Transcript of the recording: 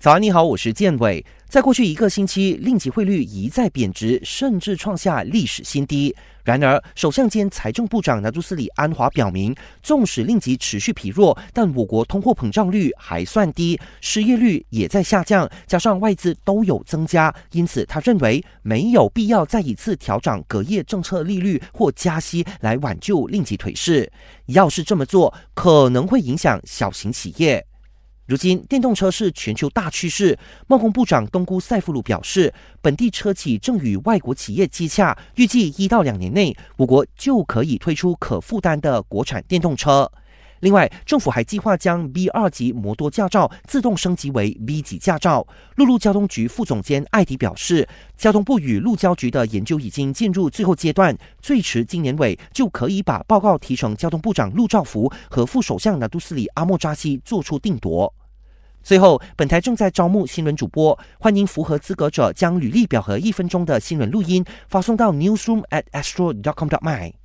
早安，你好，我是建伟。在过去一个星期，令吉汇率一再贬值，甚至创下历史新低。然而，首相兼财政部长拿督斯里安华表明，纵使令吉持续疲弱，但我国通货膨胀率还算低，失业率也在下降，加上外资都有增加，因此他认为没有必要再一次调整隔夜政策利率或加息来挽救令吉颓势。要是这么做，可能会影响小型企业。如今，电动车是全球大趋势。贸工部长东姑塞夫鲁表示，本地车企正与外国企业接洽，预计一到两年内，我国就可以推出可负担的国产电动车。另外，政府还计划将 B 二级摩托驾照自动升级为 B 级驾照。陆路交通局副总监艾迪表示，交通部与陆交局的研究已经进入最后阶段，最迟今年尾就可以把报告提成交通部长陆兆福和副首相拿督斯里阿莫扎西做出定夺。最后，本台正在招募新闻主播，欢迎符合资格者将履历表和一分钟的新闻录音发送到 newsroom at astro dot com dot my。